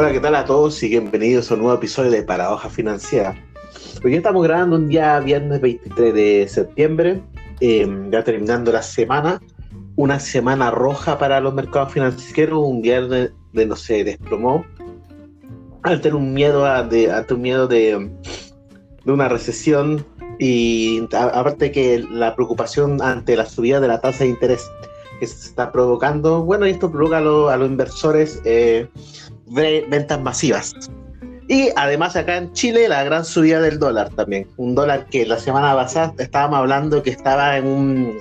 Hola, ¿qué tal a todos y bienvenidos a un nuevo episodio de Paradoja Financiera? Hoy estamos grabando un día viernes 23 de septiembre, em, ya terminando la semana, una semana roja para los mercados financieros, un viernes de, no sé, desplomó, al tener un miedo, de, un miedo de, de una recesión y aparte que la preocupación ante la subida de la tasa de interés que se está provocando, bueno, esto provoca a, los inversores eh, ventas masivas. Y además acá en Chile la gran subida del dólar también. Un dólar que la semana pasada estábamos hablando que estaba en un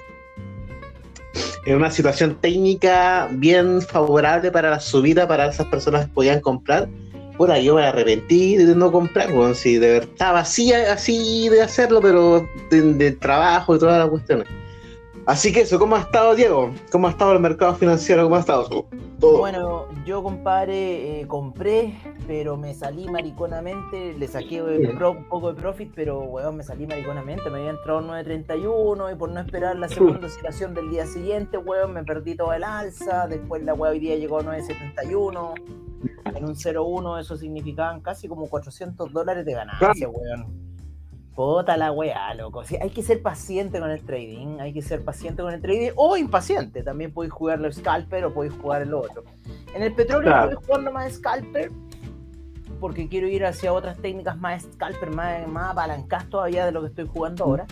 en una situación técnica bien favorable para la subida para esas personas que podían comprar. Bueno, yo me arrepentí de no comprar, bueno, si de verdad estaba así, así de hacerlo, pero de, trabajo y todas las cuestiones. Así que eso, ¿cómo ha estado Diego? ¿Cómo ha estado el mercado financiero? ¿Cómo ha estado todo? Bueno, yo compadre, eh, compré, pero me salí mariconamente, le saqué un poco de profit, pero weón, me salí mariconamente, me había entrado 9.31 y por no esperar la segunda oscilación del día siguiente, weón, me perdí todo el alza, después la weón hoy día llegó a 9.71, en un 0.1 eso significaban casi como 400 dólares de ganancia, weón. Puta la weá, loco. hay que ser paciente con el trading. Hay que ser paciente con el trading. O impaciente. También podéis jugar los scalper o podéis jugar el otro. En el petróleo claro. podéis jugar más scalper. Porque quiero ir hacia otras técnicas más scalper, más, más apalancadas todavía de lo que estoy jugando ahora.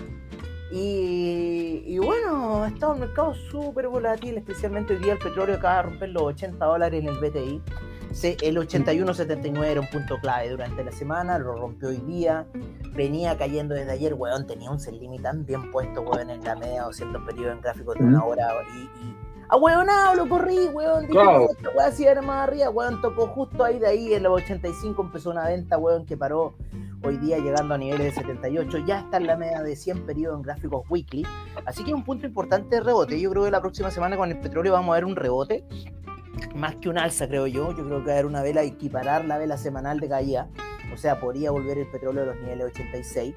Y, y, bueno, ha estado un mercado súper volátil, especialmente hoy día el petróleo acaba de romper los 80 dólares en el BTI el 81-79 era un punto clave durante la semana, lo rompió hoy día, venía cayendo desde ayer, weón, tenía un sell limit tan bien puesto, weón, en la media o cierto periodo en gráficos de una hora y, y a weón, lo corrí, weón, dije, claro. weón, si era más arriba, weón, tocó justo ahí de ahí, en los 85 empezó una venta, weón, que paró hoy día llegando a niveles de 78, ya está en la media de 100 periodos en gráficos weekly, así que es un punto importante de rebote, yo creo que la próxima semana con el petróleo vamos a ver un rebote, más que un alza, creo yo. Yo creo que va a haber una vela, equiparar la vela semanal de caída. O sea, podría volver el petróleo a los niveles 86.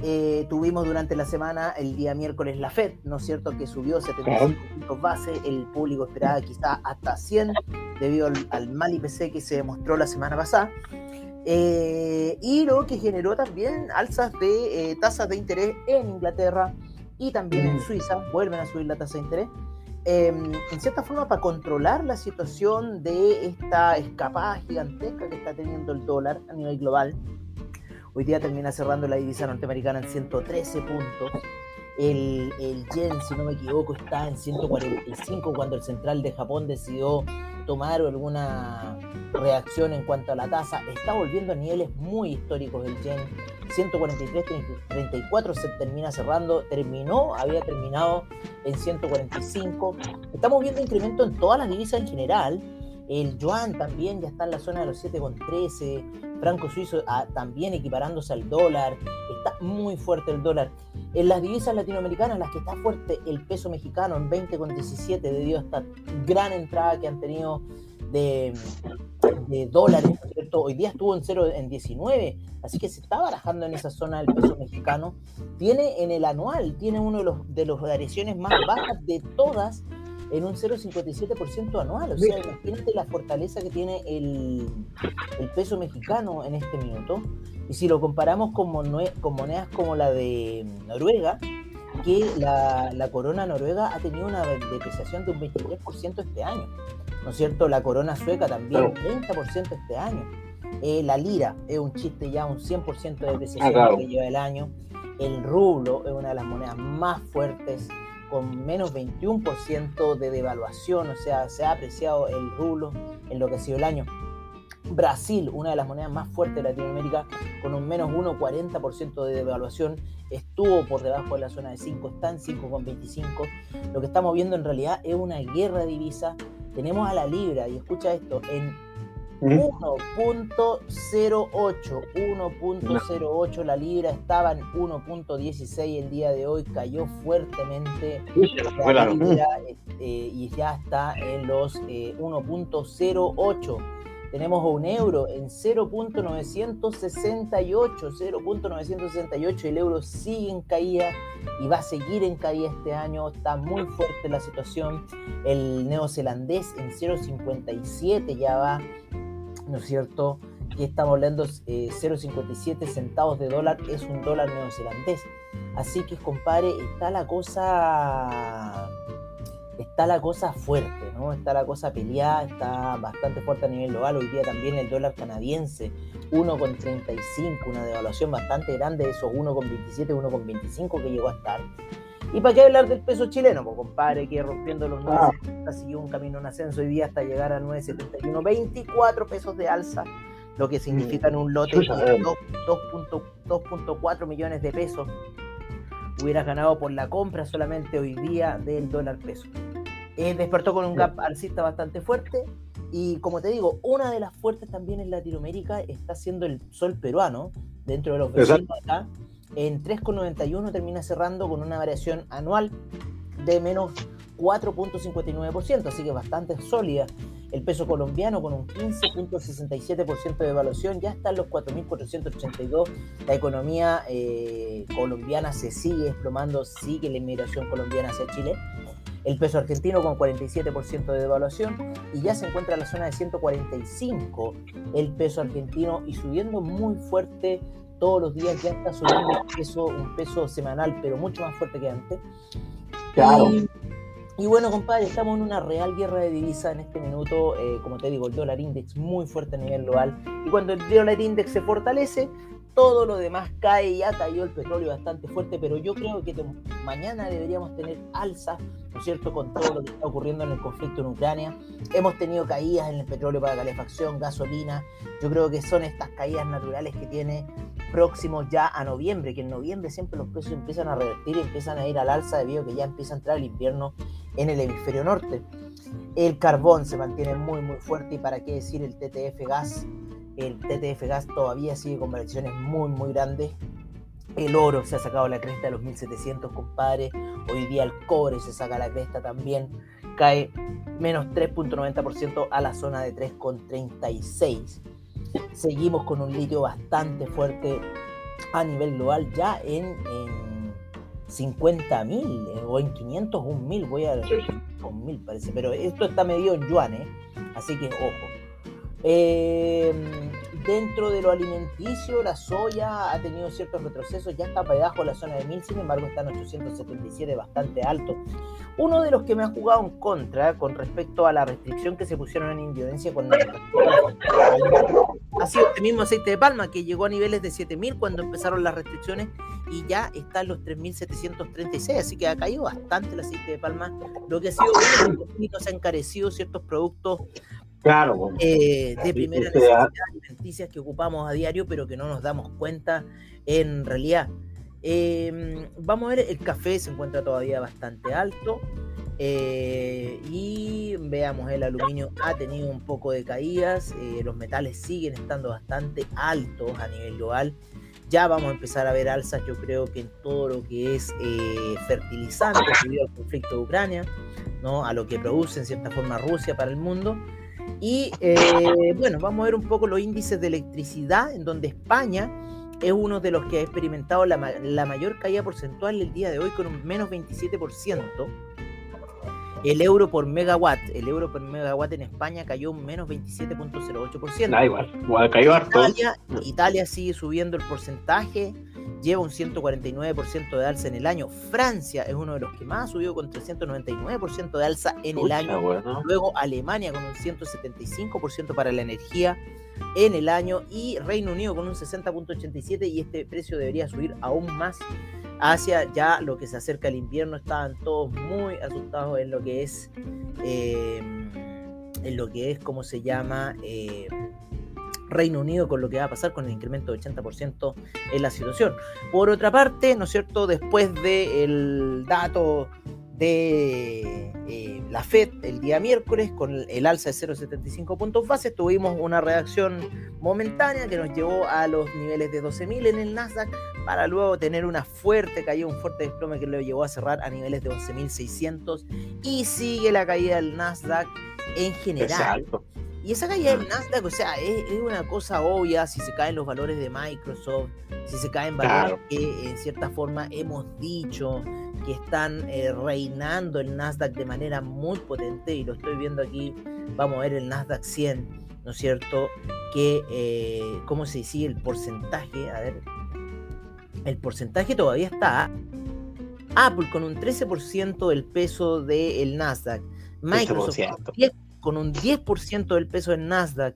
Eh, tuvimos durante la semana, el día miércoles, la FED, ¿no es cierto?, que subió 75 puntos base. El público esperaba quizá hasta 100 debido al, mal IPC que se demostró la semana pasada. Eh, y lo que generó también alzas de eh, tasas de interés en Inglaterra y también en Suiza. Vuelven a subir la tasa de interés. Em, en cierta forma para controlar la situación de esta escapada gigantesca que está teniendo el dólar a nivel global. Hoy día termina cerrando la divisa norteamericana en 113 puntos. El, el yen, si no me equivoco, está en 145 cuando el central de Japón decidió tomar alguna reacción en cuanto a la tasa. Está volviendo a niveles muy históricos el yen. 143, 34 se termina cerrando, terminó, había terminado en 145. Estamos viendo incremento en todas las divisas en general. El yuan también ya está en la zona de los 7,13. Franco suizo ah, también equiparándose al dólar. Está muy fuerte el dólar. En las divisas latinoamericanas, las que está fuerte el peso mexicano en 20,17 debido a esta gran entrada que han tenido de, de dólares, ¿cierto? Hoy día estuvo en 0 en 19, así que se está barajando en esa zona el peso mexicano. Tiene en el anual, tiene uno de los de las variaciones más bajas de todas en un 0,57% anual. O sea, imagínate la fortaleza que tiene el, el, peso mexicano en este minuto. Y si lo comparamos con, con monedas como la de Noruega, que la, la, corona noruega ha tenido una depreciación de un 23% este año. ¿No es cierto? La corona sueca también, un 30% este año. Eh, la lira es un chiste ya, un 100% de depreciación ah, que lleva el año. El rublo es una de las monedas más fuertes con menos 21% de devaluación, o sea, se ha apreciado el rublo en lo que ha sido el año. Brasil, una de las monedas más fuertes de Latinoamérica, con un menos 1,40% de devaluación, estuvo por debajo de la zona de 5, está en 5,25. Lo que estamos viendo en realidad es una guerra de divisas. Tenemos a la libra, y escucha esto, en 1.08, 1.08, la libra estaba en 1.16 el día de hoy, cayó fuertemente este, y ya está en los 1.08. Tenemos un euro en 0.968, 0.968, el euro sigue en caída y va a seguir en caída este año, está muy fuerte la situación. El neozelandés en 0.57 ya va ¿no es cierto? Y estamos hablando eh, 0,57 centavos de dólar, es un dólar neozelandés. Así que, compadre, está la cosa está la cosa fuerte, ¿no? Está la cosa peleada, está bastante fuerte a nivel global. Hoy día también el dólar canadiense, 1,35, una devaluación bastante grande de esos 1,27, 1,25 que llegó a estar. ¿Y para qué hablar del peso chileno? Pues compadre, que rompiendo los 9,70 ah. siguió un camino en ascenso hoy día hasta llegar a 9,71, 24 pesos de alza, lo que significa en un lote 2.4 millones de pesos hubieras ganado por la compra solamente hoy día del dólar peso. Eh, despertó con un gap alcista bastante fuerte y como te digo, una de las fuertes también en Latinoamérica está siendo el sol peruano, dentro de los vecinos acá, en 3,91 termina cerrando con una variación anual de menos 4.59%, así que bastante sólida. El peso colombiano con un 15.67% de evaluación ya está en los 4.482. La economía eh, colombiana se sigue desplomando, sigue la inmigración colombiana hacia Chile. El peso argentino con 47% de devaluación y ya se encuentra en la zona de 145 el peso argentino y subiendo muy fuerte todos los días, ya está subiendo un peso, un peso semanal, pero mucho más fuerte que antes. Claro. Y bueno, compadre, estamos en una real guerra de divisas en este minuto. Eh, como te digo, el dólar index muy fuerte a nivel global. Y cuando el dólar index se fortalece, todo lo demás cae. Ya cayó el petróleo bastante fuerte, pero yo creo que mañana deberíamos tener alza, ¿no es cierto?, con todo lo que está ocurriendo en el conflicto en Ucrania. Hemos tenido caídas en el petróleo para calefacción, gasolina. Yo creo que son estas caídas naturales que tiene próximos ya a noviembre, que en noviembre siempre los precios empiezan a revertir y empiezan a ir al alza debido a que ya empieza a entrar el invierno en el hemisferio norte. El carbón se mantiene muy muy fuerte y para qué decir el TTF gas. El TTF gas todavía sigue con variaciones muy muy grandes. El oro se ha sacado la cresta de los 1700, compadre. Hoy día el cobre se saca la cresta también. Cae menos 3.90% a la zona de 3.36. Seguimos con un litio bastante fuerte a nivel global ya en 50 mil eh, o en 500 un mil, voy a con mil parece, pero esto está medido en yuanes, así que ojo. Eh, dentro de lo alimenticio, la soya ha tenido ciertos retrocesos, ya está para debajo de la zona de 1000, sin embargo está en 877, bastante alto. Uno de los que me ha jugado en contra con respecto a la restricción que se pusieron en Indonesia con ha sido este mismo aceite de palma que llegó a niveles de 7000 cuando empezaron las restricciones y ya está en los 3736, así que ha caído bastante el aceite de palma, lo que ha sido bueno, se han encarecido ciertos productos claro, eh, de primera necesidad alimenticias que ocupamos a diario, pero que no nos damos cuenta en realidad. Em, vamos a ver, el café se encuentra todavía bastante alto. Eh, y veamos, el aluminio ha tenido un poco de caídas, eh, los metales siguen estando bastante altos a nivel global. Ya vamos a empezar a ver alzas, yo creo que en todo lo que es eh, fertilizante debido al conflicto de Ucrania, ¿no? a lo que produce en cierta forma Rusia para el mundo. Y bueno, vamos a ver un poco los índices de electricidad, en donde España es uno de los que ha experimentado la, la mayor caída porcentual el día de hoy con un menos 27% el euro por megawatt, el euro por megawatt en España cayó un menos 27.08%. Da igual, igual cayó harto. Italia, Italia sigue subiendo el porcentaje, lleva un 149% de alza en el año. Francia es uno de los que más subió con 399% de alza en el año. Luego Alemania con un 175% para la energía en el año y Reino Unido con un 60.87 y este precio debería subir aún más hacia ya lo que se acerca al invierno. Estaban todos muy asustados en lo que es, eh, en lo que es, ¿cómo se llama? Eh, Reino Unido con lo que va a pasar con el incremento de 80% en la situación. Por otra parte, ¿no es cierto? Después del dato de eh, la Fed el día miércoles con el alza de 0,75 puntos base. Tuvimos una reacción momentánea que nos llevó a los niveles de 12.000 en el Nasdaq para luego tener una fuerte caída, un fuerte desplome que lo llevó a cerrar a niveles de 11.600 y sigue la caída del Nasdaq en general. Y esa caída del Nasdaq, o sea, es, una cosa obvia si se caen los valores de Microsoft, si se caen valores que en cierta forma hemos dicho que están eh, reinando el Nasdaq de manera muy potente y lo estoy viendo aquí, vamos a ver el Nasdaq 100, ¿no es cierto? Que, eh, ¿cómo se dice? El porcentaje, a ver, el porcentaje todavía está Apple con un 13% del peso del Nasdaq, Microsoft con un 10% del peso del Nasdaq,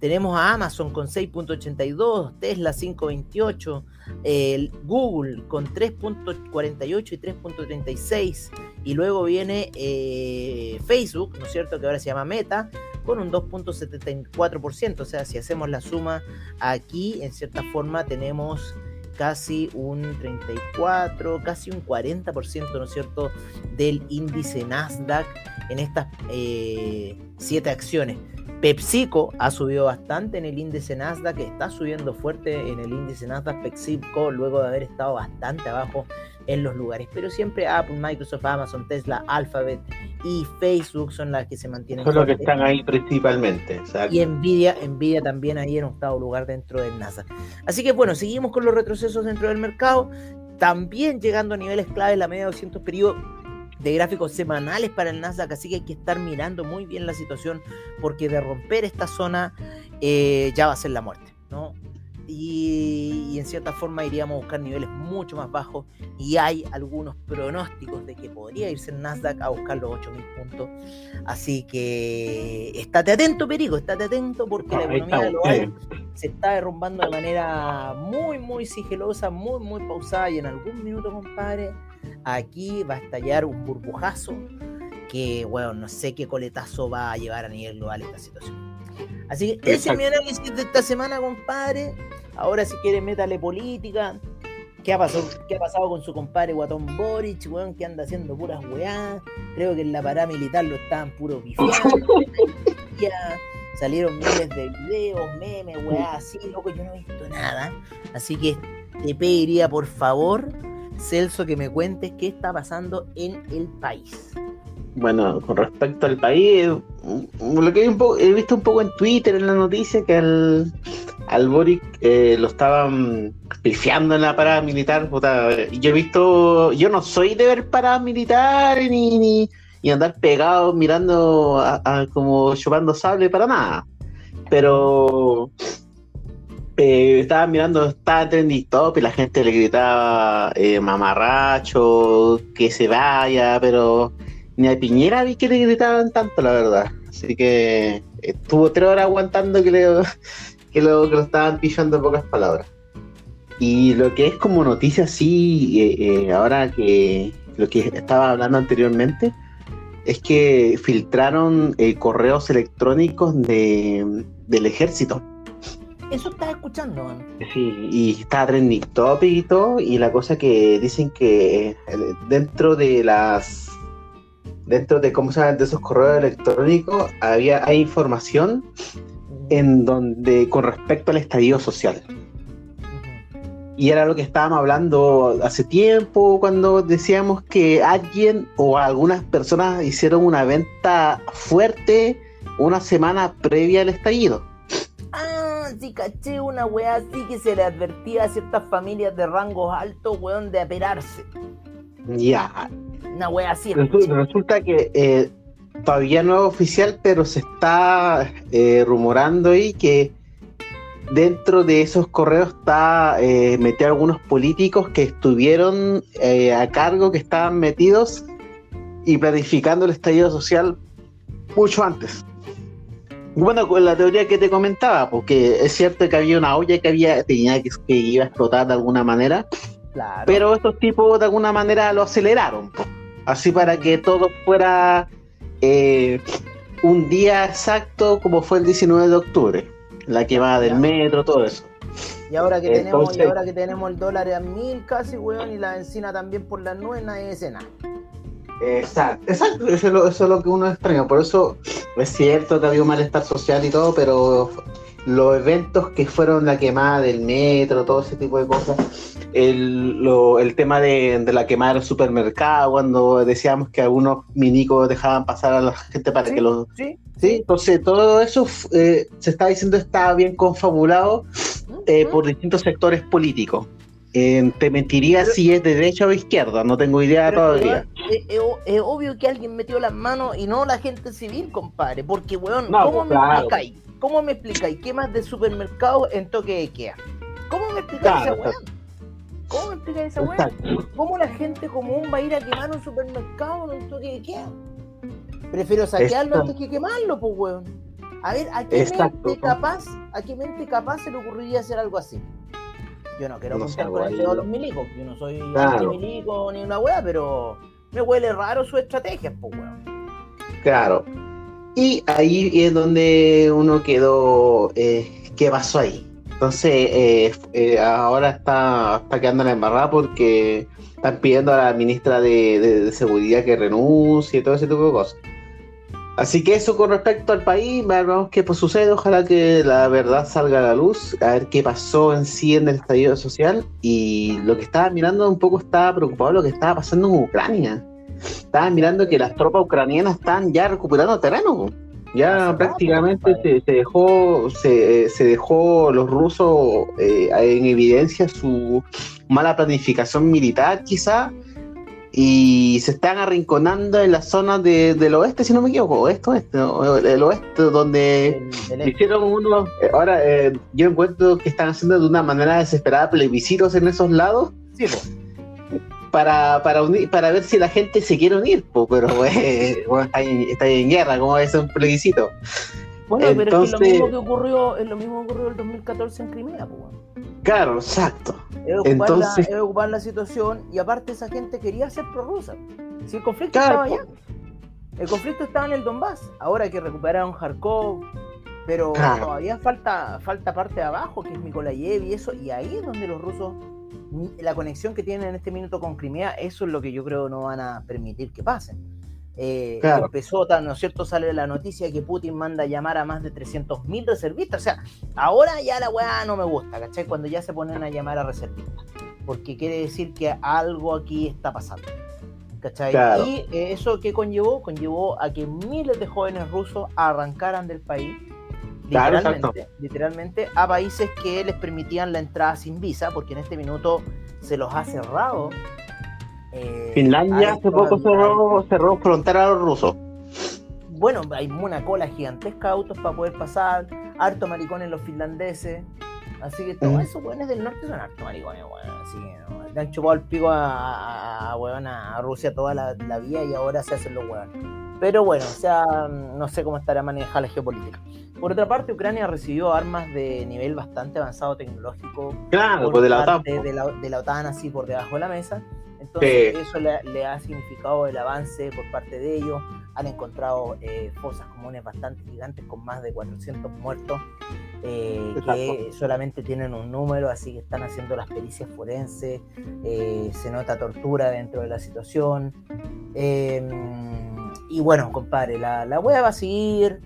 tenemos a Amazon con 6.82, Tesla 5.28, el Google con 3.48 y 3.36, y luego viene eh, Facebook, ¿no es cierto? Que ahora se llama Meta, con un 2.74%. O sea, si hacemos la suma aquí, en cierta forma tenemos casi un 34, casi un 40%, ¿no es cierto?, del índice Nasdaq en estas eh, siete acciones. PepsiCo ha subido bastante en el índice Nasdaq, está subiendo fuerte en el índice Nasdaq PepsiCo luego de haber estado bastante abajo en los lugares. Pero siempre Apple, Microsoft, Amazon, Tesla, Alphabet y Facebook son las que se mantienen. Son los que están ahí principalmente. Y Nvidia, Nvidia también ahí en octavo lugar dentro del Nasdaq. Así que bueno, seguimos con los retrocesos dentro del mercado. También llegando a niveles clave la media de 200 periodos de gráficos semanales para el Nasdaq, así que hay que estar mirando muy bien la situación porque de romper esta zona eh, ya va a ser la muerte, ¿no? Y, en cierta forma iríamos a buscar niveles mucho más bajos y hay algunos pronósticos de que podría irse el Nasdaq a buscar los 8000 puntos. Así que estate atento, Perico, estate atento porque la economía global se está derrumbando de manera muy, muy sigilosa, muy, muy pausada y en algún minuto, compadre, aquí va a estallar un burbujazo que, bueno, no sé qué coletazo va a llevar a nivel global esta situación. Así que ese es mi análisis de esta semana, compadre. Ahora, si quiere, métale política. ¿Qué ha, pasado, ¿Qué ha pasado con su compadre Guatón Boric, weón? Que anda haciendo puras weá. Creo que en la paramilitar lo estaban puro pifiando. Salieron miles de videos, memes, weá, así, loco, yo no he visto nada. Así que te pediría, por favor, Celso, que me cuentes qué está pasando en el país. Bueno, con respecto al país, mm, lo que he, visto un poco en Twitter, en la noticia, que al, al Boric eh, lo estaban pifiando en la parada militar. yo he visto, yo no soy de ver paradas militares ni, ni, andar pegado mirando como chupando sable para nada. Pero eh, estaba mirando, estaba en trending top y la gente le gritaba eh, mamarracho, que se vaya, pero ni a Piñera vi que le gritaban tanto, la verdad. Así que estuvo tres horas aguantando que, le, que, lo, que lo estaban pillando en pocas palabras. Y lo que es como noticia, sí, eh, eh, ahora que lo que estaba hablando anteriormente, es que filtraron correos electrónicos de, del ejército eso estaba escuchando, Sí, y está trending topic y todo, y la cosa que dicen que eh, dentro de las dentro de cómo se de esos correos electrónicos había hay información en donde con respecto al estadio social. Y era lo que estábamos hablando hace tiempo cuando decíamos que alguien o algunas personas hicieron una venta fuerte una semana previa al estallido si caché una weá así que se le advertía a ciertas familias de rangos altos, weón, de aperarse. Ya. Una weá así. Resulta, que eh, todavía no es oficial, pero se está eh, rumorando ahí que dentro de esos correos está eh, metido algunos políticos que estuvieron eh, a cargo, que estaban metidos y planificando el estallido social mucho antes. Bueno, con la teoría que te comentaba, porque es cierto que había una olla que había tenía que, que iba a explotar de alguna manera, pero estos tipos de alguna manera lo aceleraron, así para que todo fuera eh, un día exacto como fue el 19 de octubre, la quemada del metro, todo eso. Y ahora que tenemos, y ahora que tenemos el dólar a mil casi, weón, y la encina también por las nubes, nadie dice nada. Exacto, exacto, eso es, lo, que uno extraña. Por eso es cierto que había un malestar social y todo, pero los eventos que fueron la quemada del metro, todo ese tipo de cosas, el, el tema de, la quemada del supermercado, cuando decíamos que algunos minicos dejaban pasar a la gente para que los... Sí, sí, entonces todo eso eh, se está diciendo está bien confabulado eh, por distintos sectores políticos. Eh, te mentiría si es de derecha o izquierda, no tengo idea todavía. Es, obvio que alguien metió las manos y no la gente civil, compadre. Porque, weón, ¿cómo, me explicáis? ¿Cómo me explicáis qué más de supermercado en toque de Ikea? ¿Cómo me explicáis esa weón? ¿Cómo me explicáis esa weón? ¿Cómo la gente común va a ir a quemar un supermercado en toque de Ikea? Prefiero saquearlo antes que quemarlo, pues, weón. A ver, ¿a qué mente capaz, a qué mente capaz se le ocurriría hacer algo así? Yo no quiero contar con el de los milicos, yo no soy claro. milico ni una weá, pero me huele raro su estrategia, pues weón. Claro. Y ahí es donde uno quedó, eh, ¿qué pasó ahí? Entonces, eh, eh, ahora está, está quedando la embarrada porque están pidiendo a la ministra de Seguridad que renuncie y todo ese tipo de cosas. Así que eso con respecto al país, ver qué pues, sucede, ojalá que la verdad salga a la luz, a ver qué pasó en sí en el estallido social y lo que estaba mirando un poco estaba preocupado lo que estaba pasando en Ucrania. Estaba mirando que las tropas ucranianas están ya recuperando terreno. Ya prácticamente se, dejó se, se, dejó los rusos eh, en evidencia su mala planificación militar quizá y se están arrinconando en la zona del oeste, si no me equivoco, oeste, oeste, el oeste, donde hicieron uno. Eh, ahora, eh, yo encuentro que están haciendo de una manera desesperada plebiscitos en esos lados. Sí, Para, para, unir, para ver si la gente se quiere unir, pero eh, está, en, guerra, como es un plebiscito. Bueno, pero es lo mismo que ocurrió, es lo mismo que ocurrió en el 2014 en Crimea, pues. Claro, exacto. Es ocupar, Entonces... la, ocupar la situación y aparte esa gente quería ser prorrusa. Si el conflicto estaba allá. El conflicto estaba en el Donbass. Ahora hay que recuperar un Kharkov. Pero todavía falta, falta parte de abajo, que es Mikolayev y eso. Y ahí es donde los rusos, la conexión que tienen en este minuto con Crimea, eso es lo que yo creo no van a permitir que pasen. Eh, empezó, ¿no es cierto? Sale la noticia que Putin manda a llamar a más de 300.000 reservistas. O sea, ahora ya la weá no me gusta, ¿cachai? Cuando ya se ponen a llamar a reservistas. Porque quiere decir que algo aquí está pasando. ¿cachai? Y eh, eso que conllevó, conllevó a que miles de jóvenes rusos arrancaran del país. Literalmente, literalmente a países que les permitían la entrada sin visa, porque en este minuto se los ha cerrado eh, Finlandia hace poco cerró, cerró frontera a los rusos. Bueno, hay una cola gigantesca de autos para poder pasar, harto maricones los finlandeses. Así que todos esos weones del norte son harto maricones, bueno, así le han chupado el pico a, a, Rusia toda la, la, vía y ahora se hacen los weones. Pero bueno, o sea, no sé cómo estará manejada la geopolítica. Por otra parte, Ucrania recibió armas de nivel bastante avanzado tecnológico. Claro, pues de la OTAN. De la, de la OTAN, así por debajo de la mesa. Entonces, eso le, ha significado el avance por parte de ellos. Han encontrado eh, fosas comunes bastante gigantes con más de 400 muertos, eh, que solamente tienen un número, así que están haciendo las pericias forenses. Eh, se nota tortura dentro de la situación. Em, y bueno, compadre, la, la wea va a seguir.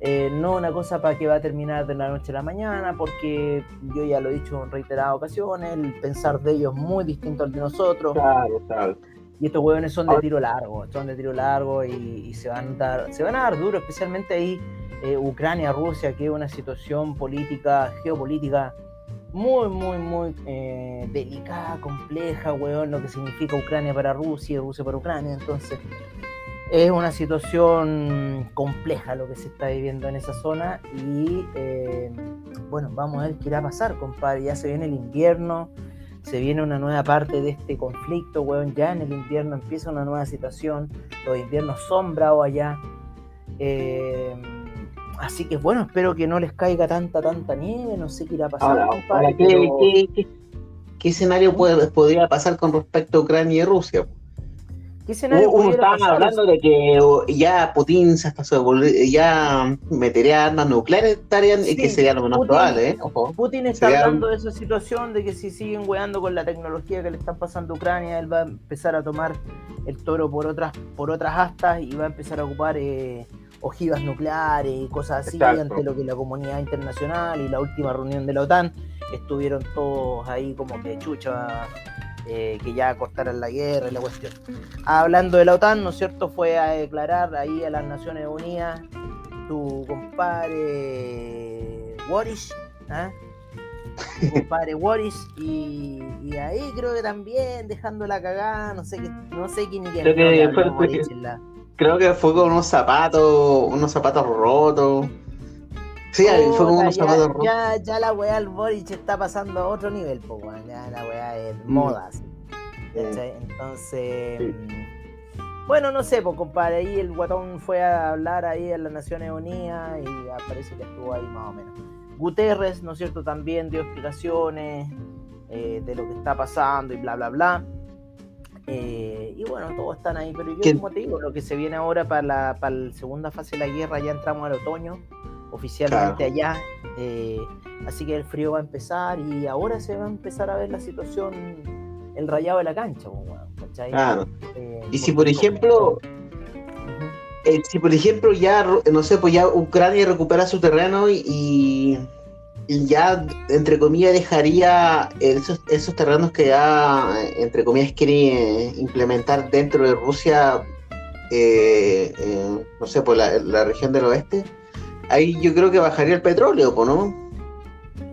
Eh, no una cosa para que va a terminar de la noche a la mañana, porque yo ya lo he dicho en reiteradas ocasiones, el pensar de ellos es muy distinto al de nosotros. Claro, claro. Y estos hueones son de tiro largo, son de tiro largo y, se, van a dar, se van a dar duro, especialmente ahí eh, Ucrania, Rusia, que es una situación política, geopolítica muy, muy, muy eh, delicada, compleja, weón, lo que significa Ucrania para Rusia y Rusia para Ucrania. Entonces, es una situación compleja lo que se está viviendo en esa zona y eh, bueno, vamos a ver qué irá a pasar, compadre. Ya se viene el invierno, se viene una nueva parte de este conflicto, weón. Ya en el invierno empieza una nueva situación, los inviernos son bravos allá. Eh, así que bueno, espero que no les caiga tanta, tanta nieve, no sé qué irá a pasar, compadre. ¿qué, escenario podría pasar con respecto a Ucrania y Rusia? Uno estaba hablando de que ya Putin se hasta ya metería armas nucleares y que sería lo menos probable, ¿eh? Putin está hablando de esa situación de que si siguen weando con la tecnología que le están pasando a Ucrania, él va a empezar a tomar el toro por otras, por otras astas y va a empezar a ocupar eh, ojivas nucleares y cosas así ante lo que la comunidad internacional y la última reunión de la OTAN estuvieron todos ahí como que chucha eh, que ya cortaran la guerra y la cuestión. Hablando de la OTAN, ¿no es cierto? Fue a declarar ahí a las Naciones Unidas tu compadre Warish, ¿ah? compadre Wallis y, y, ahí creo que también dejando la cagada, no sé qué, no sé quién creo, que fue, creo que fue con unos zapatos, unos zapatos rotos. Sí, fue con unos zapatos rotos. Ya, ya la weá al Boric está pasando a otro nivel, pues ya la weá es mm. moda. Entonces, mm, bueno, no sé, pues compadre, ahí el guatón fue a hablar ahí en las Naciones Unidas y parece que estuvo ahí más o menos. Guterres, ¿no es cierto?, también dio explicaciones eh, de lo que está pasando y bla, bla, bla. Eh, y bueno, todos están ahí, pero yo, como te digo, lo que se viene ahora para la, para la segunda fase de la guerra, ya entramos al otoño, oficialmente allá. Eh, así que el frío va a empezar y ahora se va a empezar a ver la situación, el rayado de la cancha. Claro. y si, por ejemplo, eh, si por ejemplo ya, no sé, pues ya Ucrania recupera su terreno y, ya, entre comillas, dejaría esos, esos, terrenos que ya, entre comillas, quiere implementar dentro de Rusia, eh, eh, no sé, pues la, región del oeste, ahí yo creo que bajaría el petróleo, ¿no?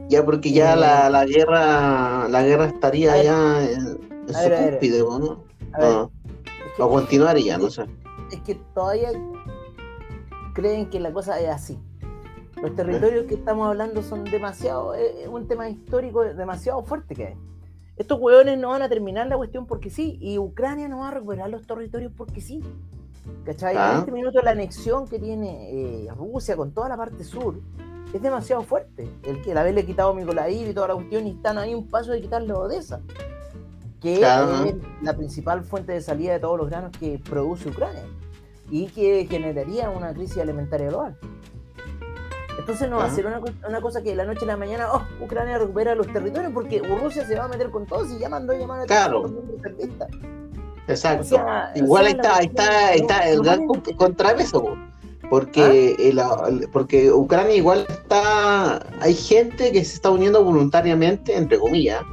Ya porque ya la, la, guerra la guerra estaría ya en, su cúspide, ¿no? Ah. o continuaría, no sé es que todavía creen que la cosa es así. Los territorios que estamos hablando son demasiado, es un tema histórico demasiado fuerte que hay. Estos hueones no van a terminar la cuestión porque sí, y Ucrania no va a recuperar los territorios porque sí. ¿Cachai? En ah. este minuto la anexión que tiene eh, Rusia con toda la parte sur es demasiado fuerte. El que haberle quitado Mykolaiv y toda la cuestión y están ahí un paso de quitarle Odessa que es la principal fuente de salida de todos los granos que produce Ucrania y que generaría una crisis alimentaria global. Entonces no va a ser una, cosa que de la noche a la mañana, oh, Ucrania recupera los territorios porque Rusia se va a meter con todos y ya mandó llamar a claro. Exacto. Igual ahí está, ahí está, está el gran contrapeso, porque, ¿Ah? porque Ucrania igual está, hay gente que se está uniendo voluntariamente, entre comillas,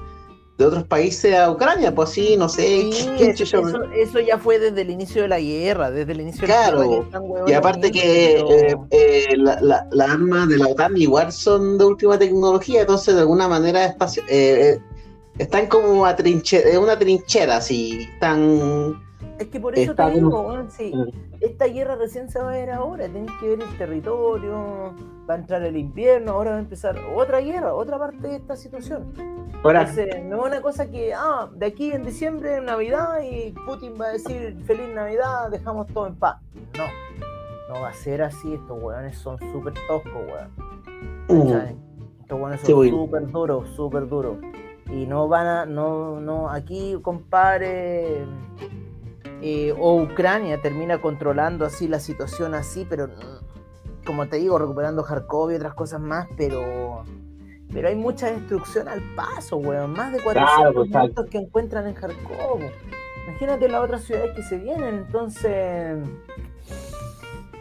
de otros países a Ucrania, pues sí, no sé. eso, ya fue desde el inicio de la guerra, desde el inicio claro, de la guerra. Y aparte que eh, eh, las la, armas de la OTAN igual son de última tecnología, entonces de alguna manera eh, están como a trinche una trinchera, así, están es que por eso te digo, sí, mm. esta guerra recién se va a ver ahora, tenés que ver el territorio, va a entrar el invierno, ahora va a empezar otra guerra, otra parte de esta situación. Entonces, no es una cosa que, ah, de aquí en diciembre, Navidad, y Putin va a decir feliz Navidad, dejamos todo en paz. No, no va a ser así, estos weones son súper toscos, weón. Mm. Estos weones son súper duros, súper duros. Y no van a, no, no, aquí, compadre eh, o Ucrania termina controlando así la situación así, pero mm, como te digo, recuperando Kharkov y otras cosas más, pero pero hay mucha destrucción al paso, weón. Más de 400 muertos que encuentran en Kharkov. Imagínate las otras ciudades que se vienen, entonces...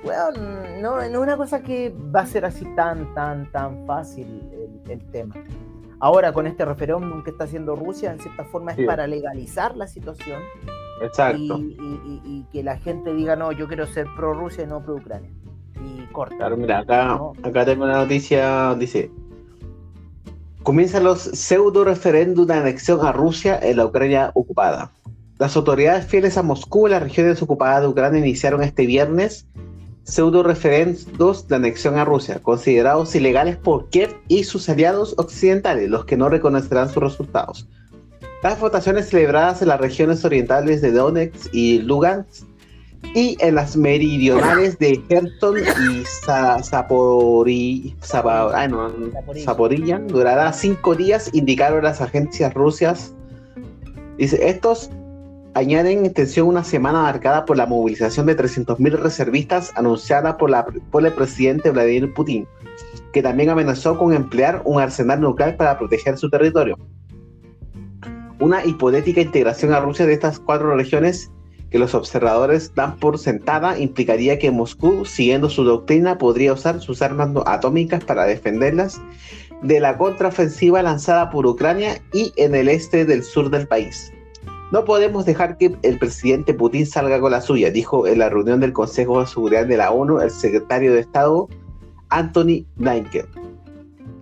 Weón, no, no es una cosa que va a ser así tan, tan, tan fácil el, tema. Ahora, con este referéndum que está haciendo Rusia, en cierta forma es para legalizar la situación Exacto. Y, que la gente diga, no, yo quiero ser pro Rusia y no pro Ucrania. Y corta. Claro, mira, acá, acá tengo una noticia, dice, comienzan los pseudo referéndum de anexión a Rusia en la Ucrania ocupada. Las autoridades fieles a Moscú en las regiones ocupadas de Ucrania iniciaron este viernes pseudo referendos de anexión a Rusia, considerados ilegales por Kiev y sus aliados occidentales, los que no reconocerán sus resultados. Las votaciones celebradas en las regiones orientales de Donetsk y Lugansk y en las meridionales de Kherson y Zaporilla durará cinco días, indicaron las agencias rusas. Dice, estos añaden extensión una semana marcada por la movilización de 300.000 reservistas anunciada por el presidente Vladimir Putin, que también amenazó con emplear un arsenal nuclear para proteger su territorio una hipotética integración a Rusia de estas cuatro regiones que los observadores dan por sentada implicaría que Moscú, siguiendo su doctrina, podría usar sus armas atómicas para defenderlas de la contraofensiva lanzada por Ucrania y en el este del sur del país. No podemos dejar que el presidente Putin salga con la suya, dijo en la reunión del Consejo de Seguridad de la ONU el secretario de Estado Anthony Blinken.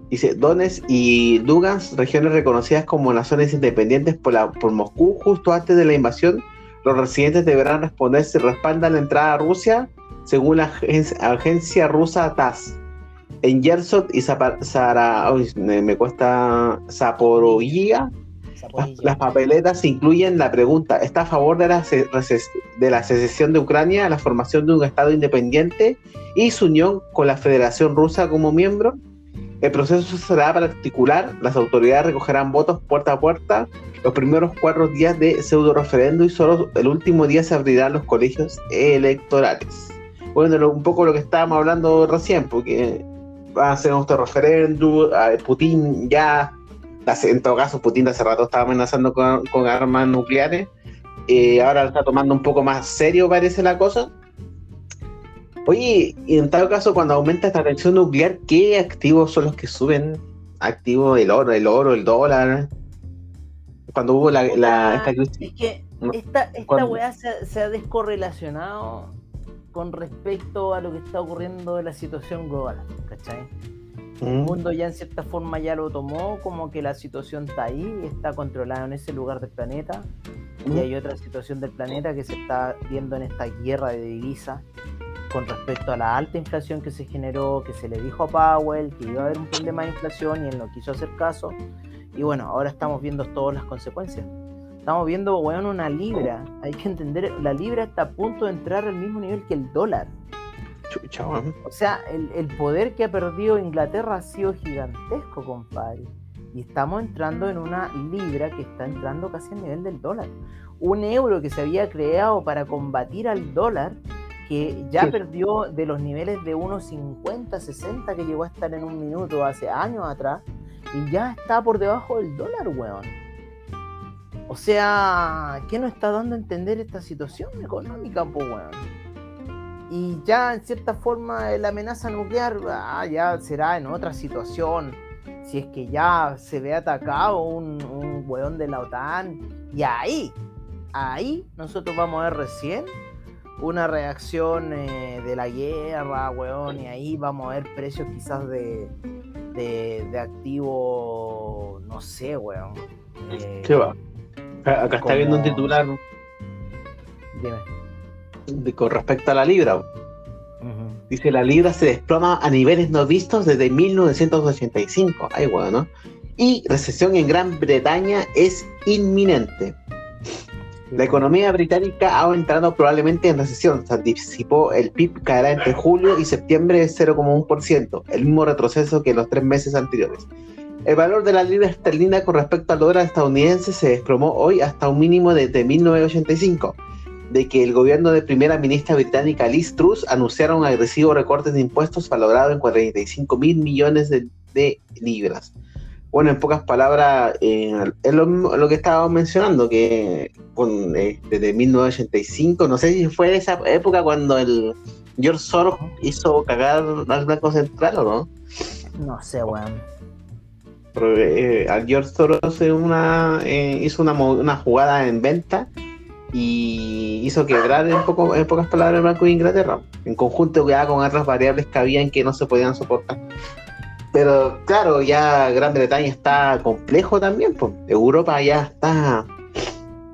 Dice, Donetsk y Lugansk, regiones reconocidas como las zonas independientes por, Moscú justo antes de la invasión, los residentes deberán responder si respaldan la entrada a Rusia, según la agencia, rusa TASS. En Yersot y Las, papeletas incluyen la pregunta: ¿está a favor de la, de la secesión de Ucrania, la formación de un Estado independiente y su unión con la Federación Rusa como miembro? El proceso será particular, las autoridades recogerán votos puerta a puerta los primeros cuatro días de pseudo referendo y solo el último día se abrirán los colegios electorales. Bueno, un poco lo que estábamos hablando recién, porque va a ser un referéndum, Putin ya, en todo caso, Putin hace rato estaba amenazando con, armas nucleares, eh, ahora está tomando un poco más serio, parece la cosa. Oye, y en tal caso, cuando aumenta esta tensión nuclear, ¿qué activos son los que suben? Activos, el oro, el oro, el dólar. Cuando hubo la, esta crisis. Es que esta, esta weá se, ha descorrelacionado con respecto a lo que está ocurriendo de la situación global, ¿cachai? El mundo ya en cierta forma ya lo tomó como que la situación está ahí, está controlada en ese lugar del planeta y hay otra situación del planeta que se está viendo en esta guerra de divisas con respecto a la alta inflación que se generó, que se le dijo a Powell que iba a haber un problema de inflación y él no quiso hacer caso. Y bueno, ahora estamos viendo todas las consecuencias. Estamos viendo, bueno, una libra. Hay que entender, la libra está a punto de entrar al mismo nivel que el dólar. O sea, el, el, poder que ha perdido Inglaterra ha sido gigantesco, compadre. Y estamos entrando en una libra que está entrando casi al nivel del dólar. Un euro que se había creado para combatir al dólar que ya perdió de los niveles de 1,50, 60 que llegó a estar en un minuto hace años atrás, y ya está por debajo del dólar, weón. O sea, ¿qué nos está dando a entender esta situación económica, pues, weón? Y ya en cierta forma la amenaza nuclear ah, ya será en otra situación. Si es que ya se ve atacado un, un weón de la OTAN. Y ahí, ahí nosotros vamos a ver recién una reacción eh, de la guerra, weón, y ahí vamos a ver precios quizás de, de, activo, no sé, weón. Eh, ¿Qué va? Acá está viendo un titular. Dime. Con respecto a la libra. Dice, la libra se desploma a niveles no vistos desde 1985. Ay, weón, ¿no? Y recesión en Gran Bretaña es inminente. La economía británica ha entrado probablemente en recesión. Se anticipó el PIB caerá entre julio y septiembre de 0,1%, el mismo retroceso que en los tres meses anteriores. El valor de la libra esterlina con respecto al dólar estadounidense se desplomó hoy hasta un mínimo desde 1985, de que el gobierno de primera ministra británica Liz Truss anunciara un agresivo recorte de impuestos valorado en 45 mil millones de libras bueno, en pocas palabras, eh, es lo, que estábamos mencionando, que con, eh, desde 1985, no sé si fue esa época cuando el George Soros hizo cagar al Banco Central o no. No sé, weón. Eh, al George Soros una, hizo una, una jugada en venta y hizo quebrar en, poco, en pocas palabras el Banco de Inglaterra, en conjunto con otras variables que habían que no se podían soportar. Pero claro, ya Gran Bretaña está complejo también, pues. Europa ya está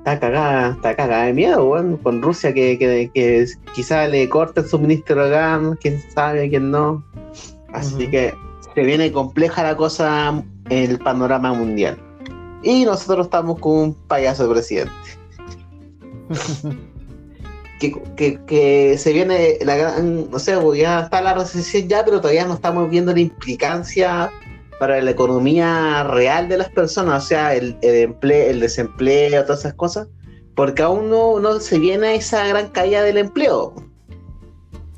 está cagada, está cagada de miedo, con Rusia que, que, quizá le corte el suministro de gas, quién sabe, quién no. Así que se viene compleja la cosa en el panorama mundial. Y nosotros estamos con un payaso de presidente. que, se viene la gran, no sé, pues ya está la recesión ya, pero todavía no estamos viendo la implicancia para la economía real de las personas, o sea, el, el, empleo, el desempleo, todas esas cosas, porque aún no, se viene esa gran caída del empleo.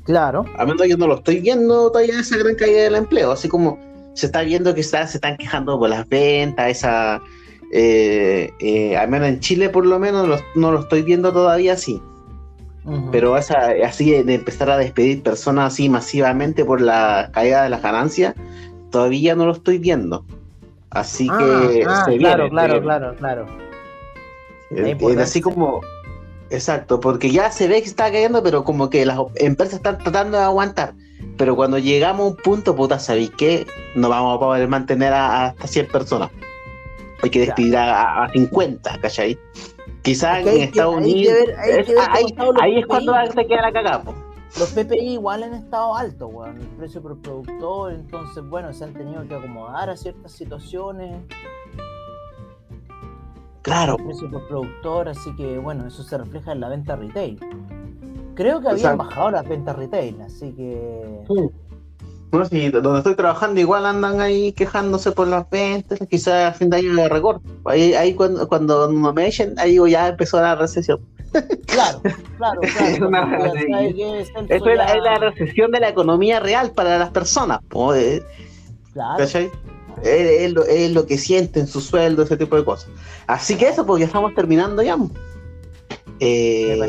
Claro. A menos yo no lo estoy viendo todavía esa gran caída del empleo, así como se está viendo que está, se están quejando por las ventas, esa, eh, eh, al menos en Chile por lo menos no lo estoy viendo todavía así. Pero así de empezar a despedir personas así masivamente por la caída de las ganancias, todavía no lo estoy viendo. Así ah, que ah, claro, claro, claro, claro, así como, exacto, porque ya se ve que está cayendo, pero como que las empresas están tratando de aguantar. pero cuando llegamos a un punto, puta, ¿sabéis qué? No vamos a poder mantener a, hasta 100 personas. Hay que despedir a, a 50, ¿cachai? Quizás en Estados Unidos. ahí, es cuando se queda la cagada. Los PPI igual han estado altos, weón. El precio por productor, entonces, bueno, se han tenido que acomodar a ciertas situaciones. Claro. El precio por productor, así que, bueno, eso se refleja en la venta retail. Creo que habían bajado las ventas retail, así que. No, sí, donde estoy trabajando igual andan ahí quejándose por las ventas, quizás a fin de año de recorte. Ahí, ahí cuando, cuando me echen, ahí ya empezó la recesión. Claro, claro, claro. es, la, recesión de la economía real para las personas. Eh, claro. Es, lo, que sienten su sueldo, ese tipo de cosas. Así que eso, porque ya estamos terminando ya. Eh,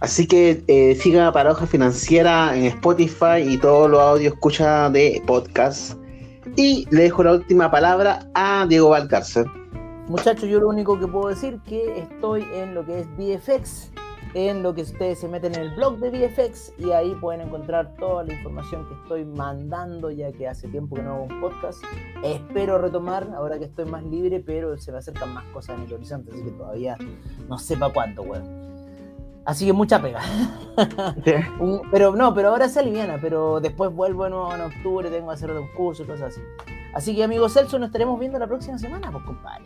así que eh, para Paradoja Financiera en Spotify y todos los audios escucha de podcast. Y le dejo la última palabra a Diego Valcárcel. Muchachos, yo lo único que puedo decir que estoy en lo que es VFX, en lo que ustedes se meten en el blog de VFX y ahí pueden encontrar toda la información que estoy mandando ya que hace tiempo que no hago un podcast. Espero retomar ahora que estoy más libre, pero se me acercan más cosas en el horizonte, así que todavía no sepa cuánto, weón. Así que mucha pega. pero no, pero ahora se aliviana, pero después vuelvo en octubre, tengo que hacer un curso y cosas así. Así que, amigo Celso, nos estaremos viendo la próxima semana, pues, compadre.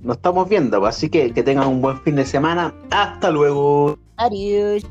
Nos estamos viendo, así que que tengan un buen fin de semana. Hasta luego. Adiós.